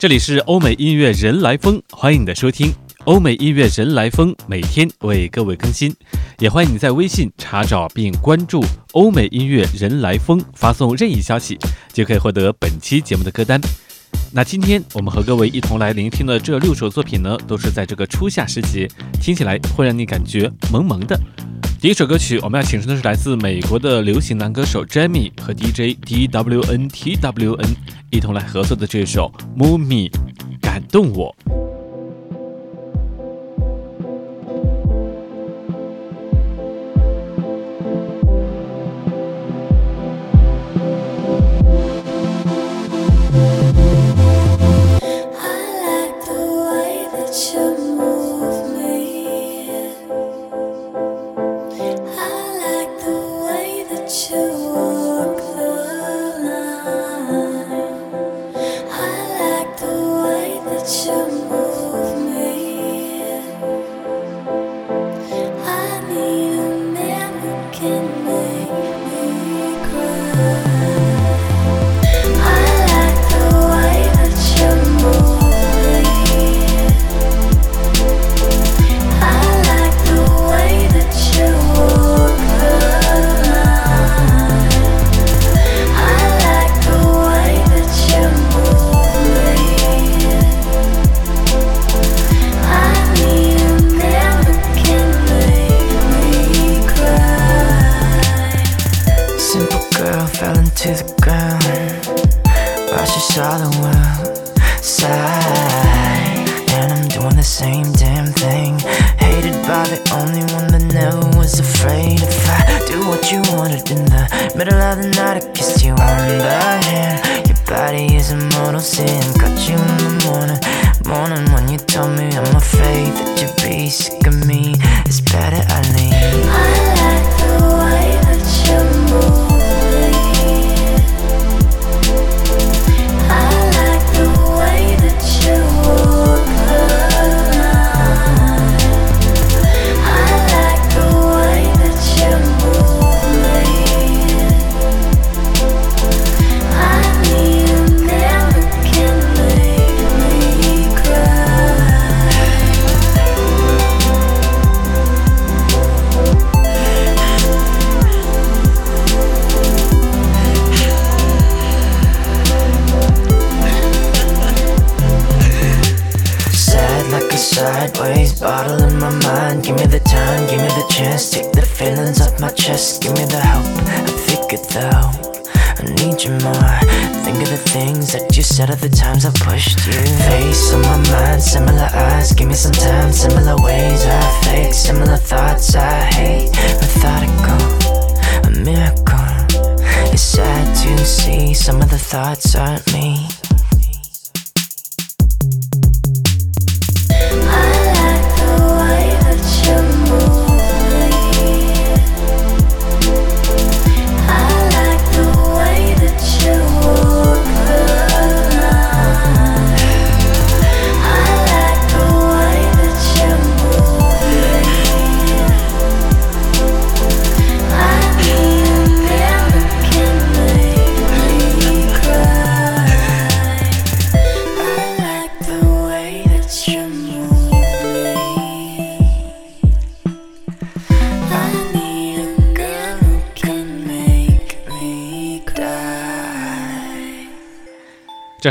这里是欧美音乐人来疯，欢迎你的收听。欧美音乐人来疯每天为各位更新，也欢迎你在微信查找并关注“欧美音乐人来疯”，发送任意消息就可以获得本期节目的歌单。那今天我们和各位一同来聆听的这六首作品呢，都是在这个初夏时节，听起来会让你感觉萌萌的。第一首歌曲我们要请出的是来自美国的流行男歌手 Jamie 和 DJ DWNTWN 一同来合作的这首《Move Me》，感动我。to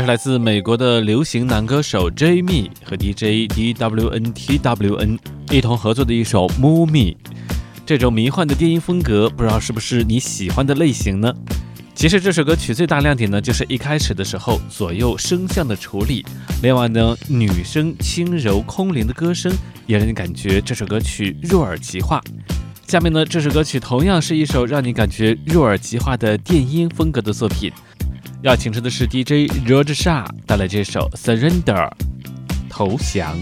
是来自美国的流行男歌手 Jamie 和 DJ DWNTWN 一同合作的一首《Move Me》。这种迷幻的电音风格，不知道是不是你喜欢的类型呢？其实这首歌曲最大亮点呢，就是一开始的时候左右声像的处理，另外呢，女生轻柔空灵的歌声也让你感觉这首歌曲入耳即化。下面呢，这首歌曲同样是一首让你感觉入耳即化的电音风格的作品。要请出的是 DJ Roger Shah 带来这首《Surrender》投降。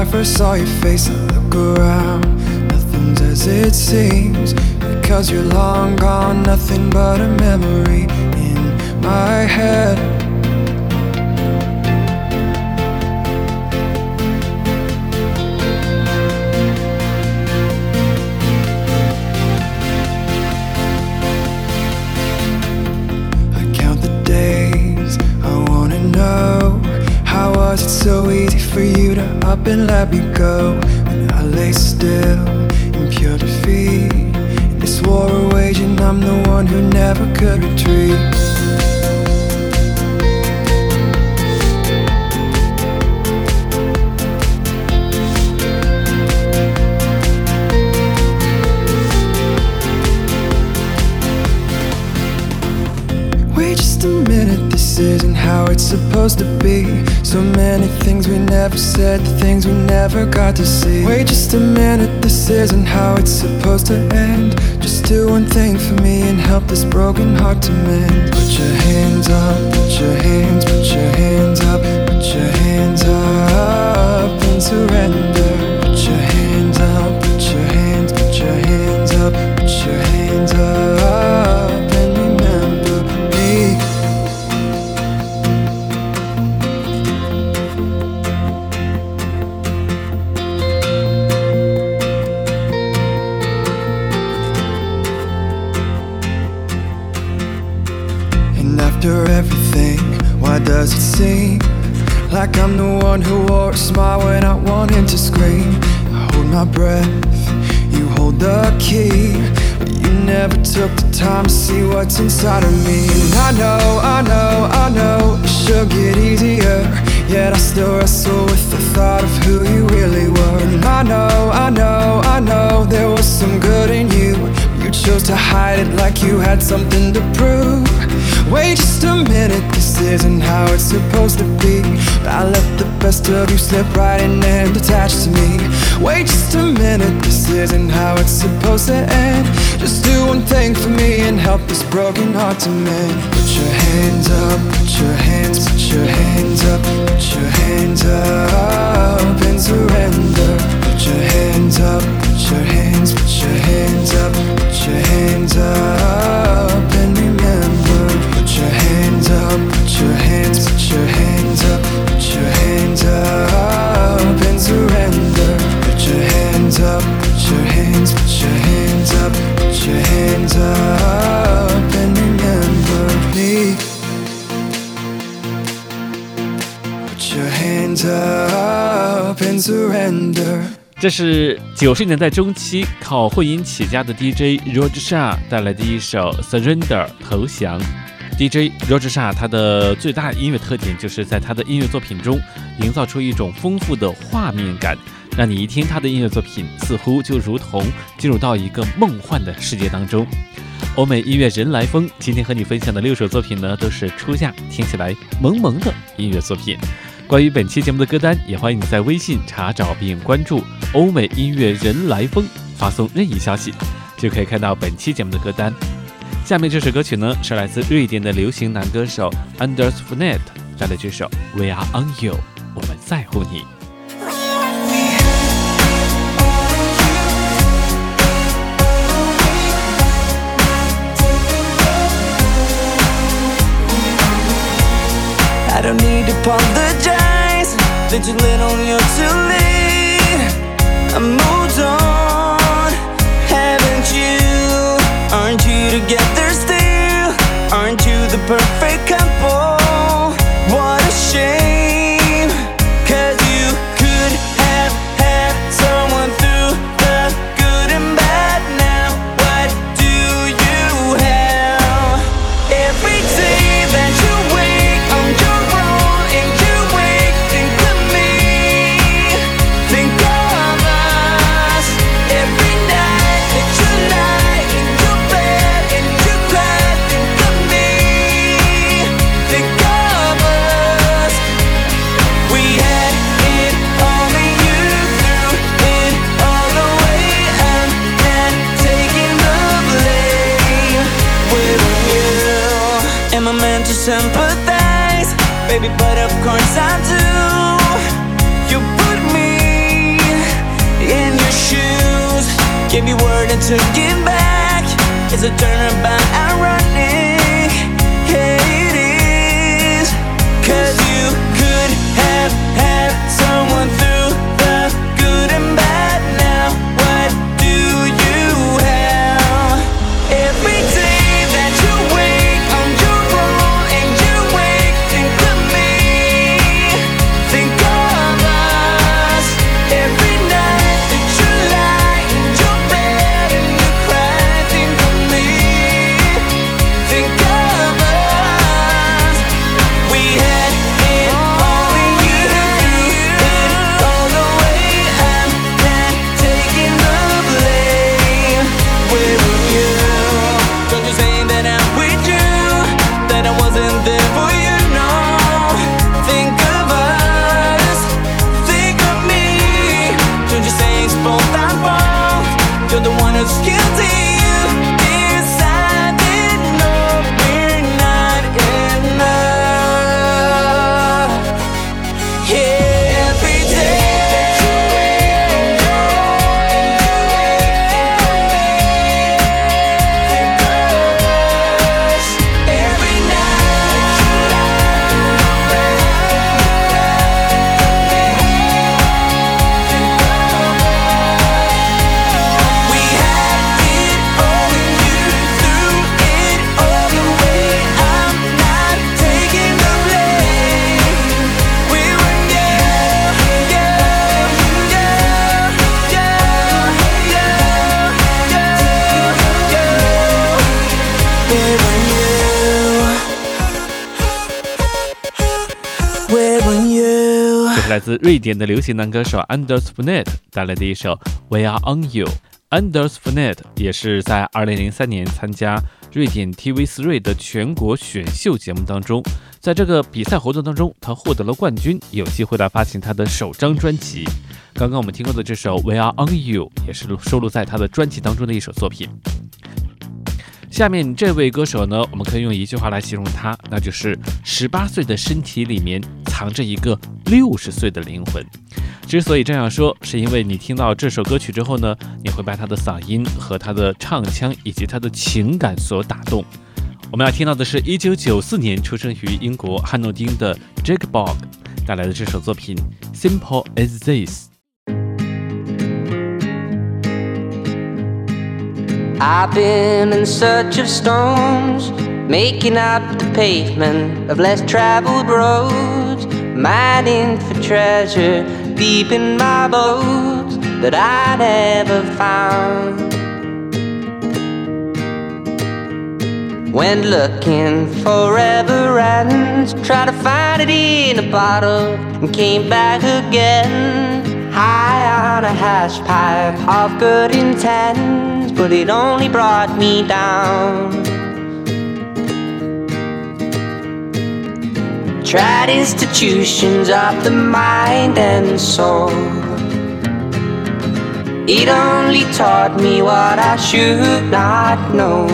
I first saw your face, look around. Nothing's as it seems. Cause you're long gone, nothing but a memory in my head. I count the days, I wanna know How was it so easy for you to up and let me go lay still in pure defeat In this war we're waging, I'm the one who never could retreat Wait just a minute, this isn't how it's supposed to be. So many things we never said, the things we never got to see. Wait just a minute, this isn't how it's supposed to end. Just do one thing for me and help this broken heart to mend. Put your hands up, put your hands, put your hands up, put your hands up and surrender. After everything, why does it seem like I'm the one who wore a smile when I wanted to scream? I hold my breath, you hold the key, but you never took the time to see what's inside of me. And I know, I know, I know it should get easier, yet I still wrestle with the thought of who you really were. And I know, I know, I know there was some good in you. You chose to hide it like you had something to prove. Wait just a minute, this isn't how it's supposed to be. I let the best of you slip right in and attach to me. Wait just a minute, this isn't how it's supposed to end. Just do one thing for me and help this broken heart to mend. Put your hands up, put your hands, put your hands up, put your hands up and surrender. Put your hands up, put your hands, put your hands up, put your hands up and 这是九十年代中期靠混音起家的 DJ Roger Shah 带来的一首《Surrender》投降。DJ Roger Shah 他的最大音乐特点就是在他的音乐作品中营造出一种丰富的画面感，让你一听他的音乐作品，似乎就如同进入到一个梦幻的世界当中。欧美音乐人来疯，今天和你分享的六首作品呢，都是初夏听起来萌萌的音乐作品。关于本期节目的歌单，也欢迎你在微信查找并关注“欧美音乐人来疯”，发送任意消息，就可以看到本期节目的歌单。下面这首歌曲呢，是来自瑞典的流行男歌手 Anders Fnet 带来这首《We Are On You》，我们在乎你。I don't need to apologize. Been too little, you're too late. Sympathize, baby? But of course I do. You put me in your shoes, gave me word and took it back. There's a turnabout ironic. 瑞典的流行男歌手 Anders f n e t 带来的一首《We Are On You》。Anders f n e t 也是在2003年参加瑞典 TV3 的全国选秀节目当中，在这个比赛活动当中，他获得了冠军，有机会来发行他的首张专辑。刚刚我们听过的这首《We Are On You》也是收录在他的专辑当中的一首作品。下面这位歌手呢，我们可以用一句话来形容他，那就是十八岁的身体里面藏着一个六十岁的灵魂。之所以这样说，是因为你听到这首歌曲之后呢，你会被他的嗓音和他的唱腔以及他的情感所打动。我们要听到的是1994年出生于英国汉诺丁的 Jake Bog 带来的这首作品《Simple as This》。I've been in search of stones, making up the pavement of less traveled roads, mining for treasure deep in my bones that I never found. Went looking forever ends, tried to find it in a bottle, and came back again. High on a hash pipe of good intent, but it only brought me down. Tried institutions of the mind and soul. It only taught me what I should not know.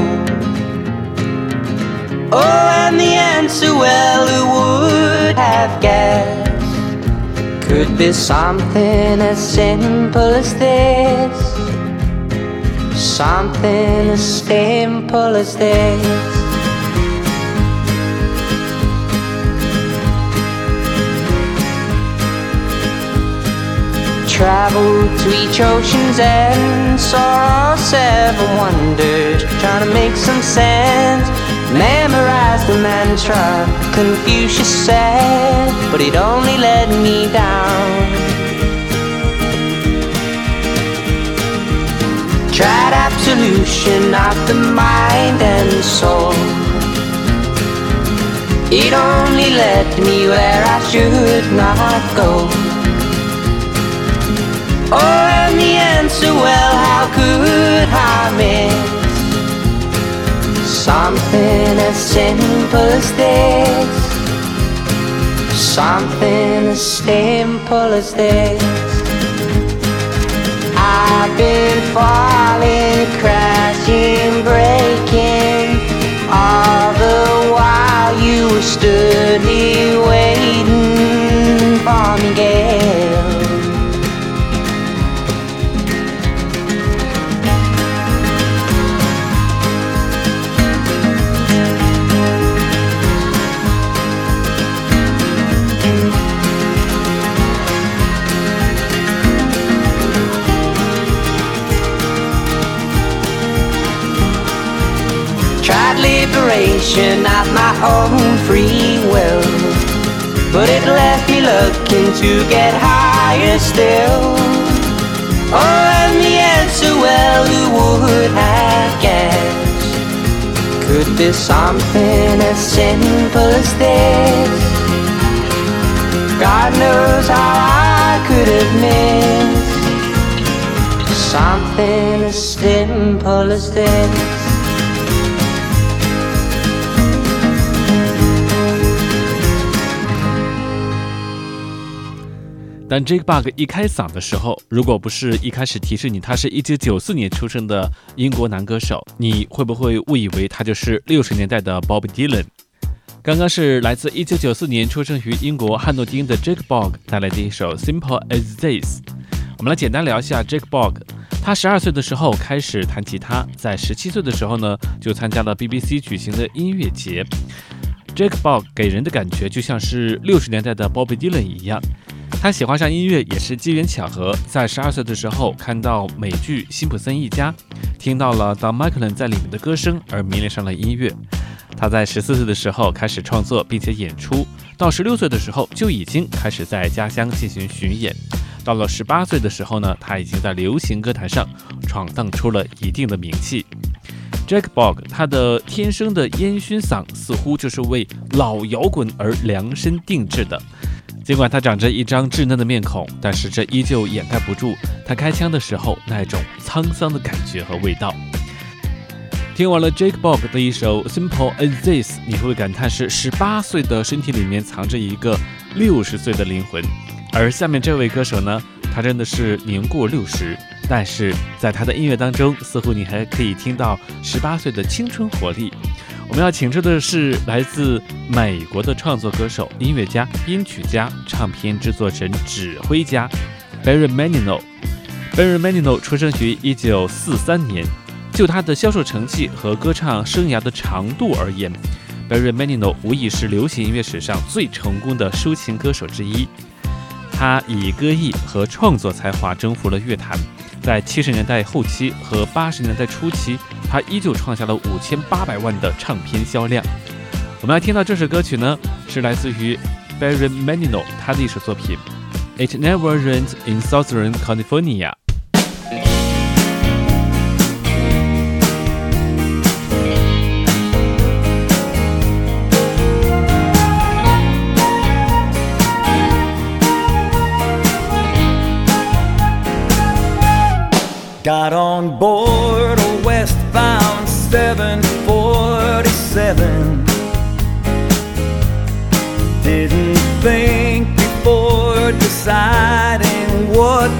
Oh, and the answer, well, who would have guessed? Could be something as simple as this. Something as simple as this. Traveled to each ocean's end, saw all seven wonders, trying to make some sense. Memorized the mantra Confucius said, but it only led me down. Tried of the mind and soul. It only led me where I should not go. Oh, and the answer, well, how could I miss something as simple as this? Something as simple as this. I've been falling, crashing, breaking, own free will. But it left me looking to get higher still. Oh, and the answer, well, who would have guessed? Could be something as simple as this. God knows how I could have missed something as simple as this. 当 Jake Bug 一开嗓的时候，如果不是一开始提示你他是一九九四年出生的英国男歌手，你会不会误以为他就是六十年代的 Bob Dylan？刚刚是来自一九九四年出生于英国汉诺丁的 Jake Bug 带来的一首 Simple as This。我们来简单聊一下 Jake Bug。他十二岁的时候开始弹吉他，在十七岁的时候呢，就参加了 BBC 举行的音乐节。Jake Bug 给人的感觉就像是六十年代的 Bob Dylan 一样。他喜欢上音乐也是机缘巧合，在十二岁的时候看到美剧《辛普森一家》，听到了 Don McLean 在里面的歌声而迷恋上了音乐。他在十四岁的时候开始创作并且演出，到十六岁的时候就已经开始在家乡进行巡演。到了十八岁的时候呢，他已经在流行歌坛上闯荡出了一定的名气。Jack Bog 他的天生的烟熏嗓似乎就是为老摇滚而量身定制的。尽管他长着一张稚嫩的面孔，但是这依旧掩盖不住他开枪的时候那种沧桑的感觉和味道。听完了 Jake Bog 的一首 Simple as This，你会感叹是十八岁的身体里面藏着一个六十岁的灵魂。而下面这位歌手呢，他真的是年过六十，但是在他的音乐当中，似乎你还可以听到十八岁的青春活力。我们要请出的是来自美国的创作歌手、音乐家、编曲家、唱片制作人、指挥家 Barry Manilow。Barry Manilow 出生于1943年。就他的销售成绩和歌唱生涯的长度而言，Barry Manilow 无疑是流行音乐史上最成功的抒情歌手之一。他以歌艺和创作才华征服了乐坛。在七十年代后期和八十年代初期，他依旧创下了五千八百万的唱片销量。我们要听到这首歌曲呢，是来自于 Barry Manilow 他的一首作品《It Never Rains in Southern California》。Got on board 747. Didn't think before deciding what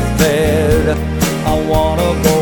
underfed. I wanna go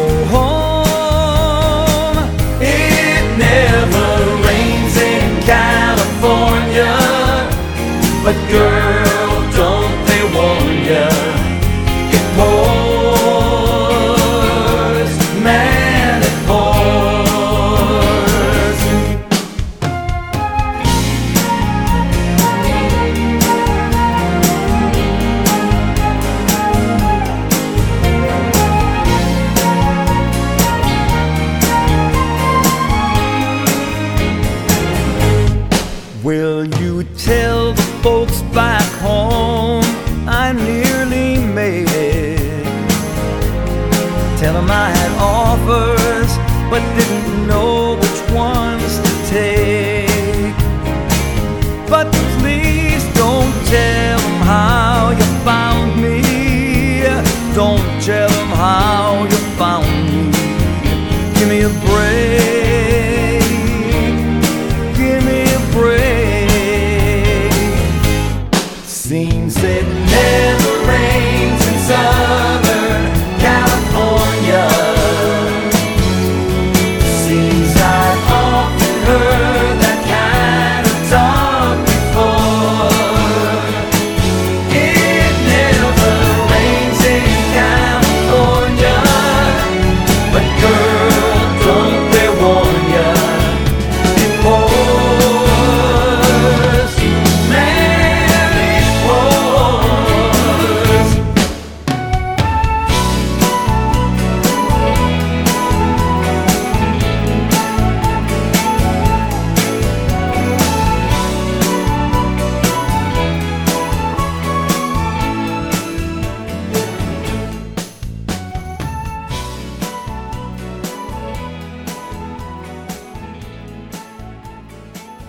but didn't know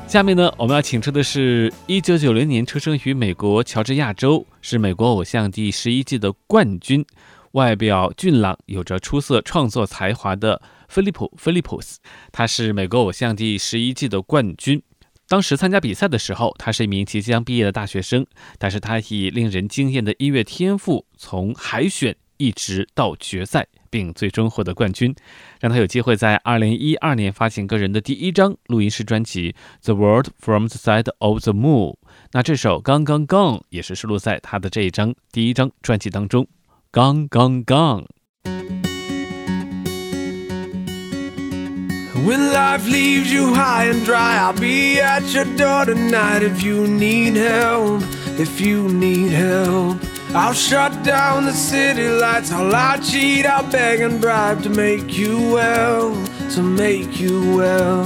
下面呢，我们要请出的是1990年出生于美国乔治亚州，是美国偶像第十一季的冠军，外表俊朗，有着出色创作才华的菲利普·菲利普斯。他是美国偶像第十一季的冠军。当时参加比赛的时候，他是一名即将毕业的大学生，但是他以令人惊艳的音乐天赋，从海选一直到决赛，并最终获得冠军，让他有机会在2012年发行个人的第一张录音室专辑《The World from the Side of the Moon》。那这首《刚刚 Gone》也是收录在他的这一张第一张专辑当中，《刚刚 Gone》。When life leaves you high and dry, I'll be at your door tonight if you need help. If you need help, I'll shut down the city lights. I'll lie, cheat, I'll beg and bribe to make you well, to make you well.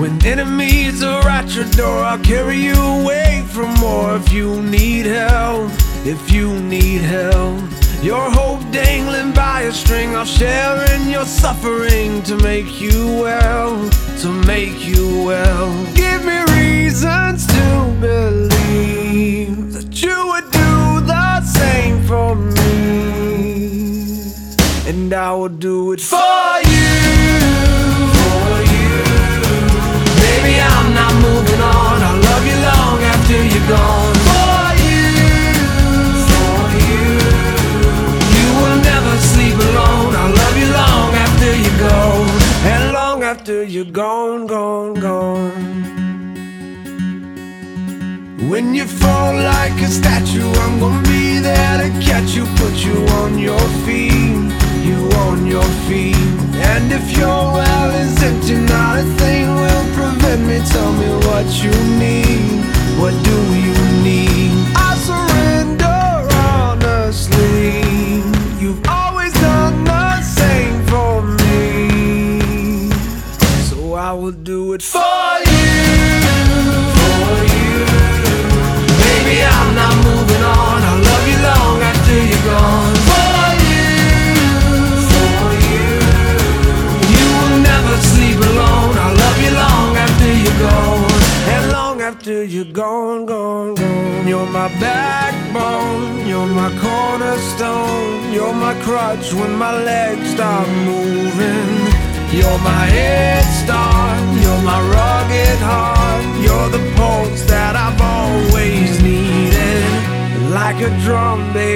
When enemies are at your door, I'll carry you away from more. If you need help, if you need help. Your hope dangling by a string, I'll share in your suffering to make you well, to make you well. Give me reasons to believe that you for me, and I will do it for you. For you. Baby, I'm not moving on. I'll love you long after you're gone. For you. For you. You will never sleep alone. I'll love you long after you go. And long after you're gone, gone, gone. When you fall like a statue, I'm gonna be there to catch you, put you on your feet, you on your feet. And if your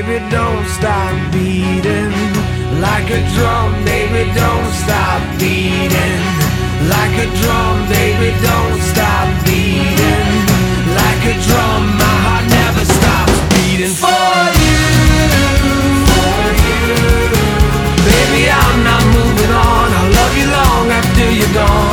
baby, don't stop beating. Like a drum, baby, don't stop beating. Like a drum, baby, don't stop beating. Like a drum, my heart never stops beating for you. For you. Baby, I'm not moving on. I'll love you long after you're gone.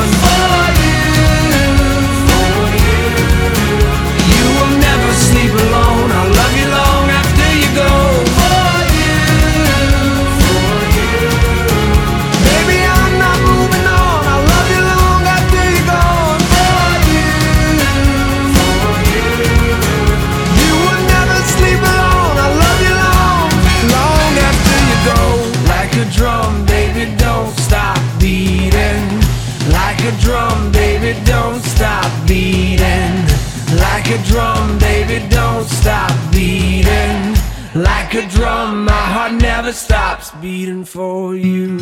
Never stops beating for you.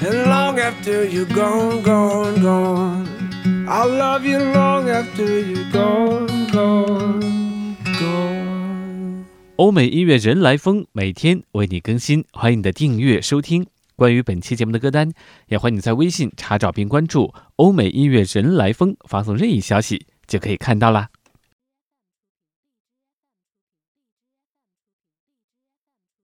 And long after you're gone, gone, gone, I'll love you long after you're gone, gone, gone. 欧美音乐人来疯每天为你更新，欢迎你的订阅收听。关于本期节目的歌单，也欢迎你在微信查找并关注“欧美音乐人来疯”，发送任意消息就可以看到啦。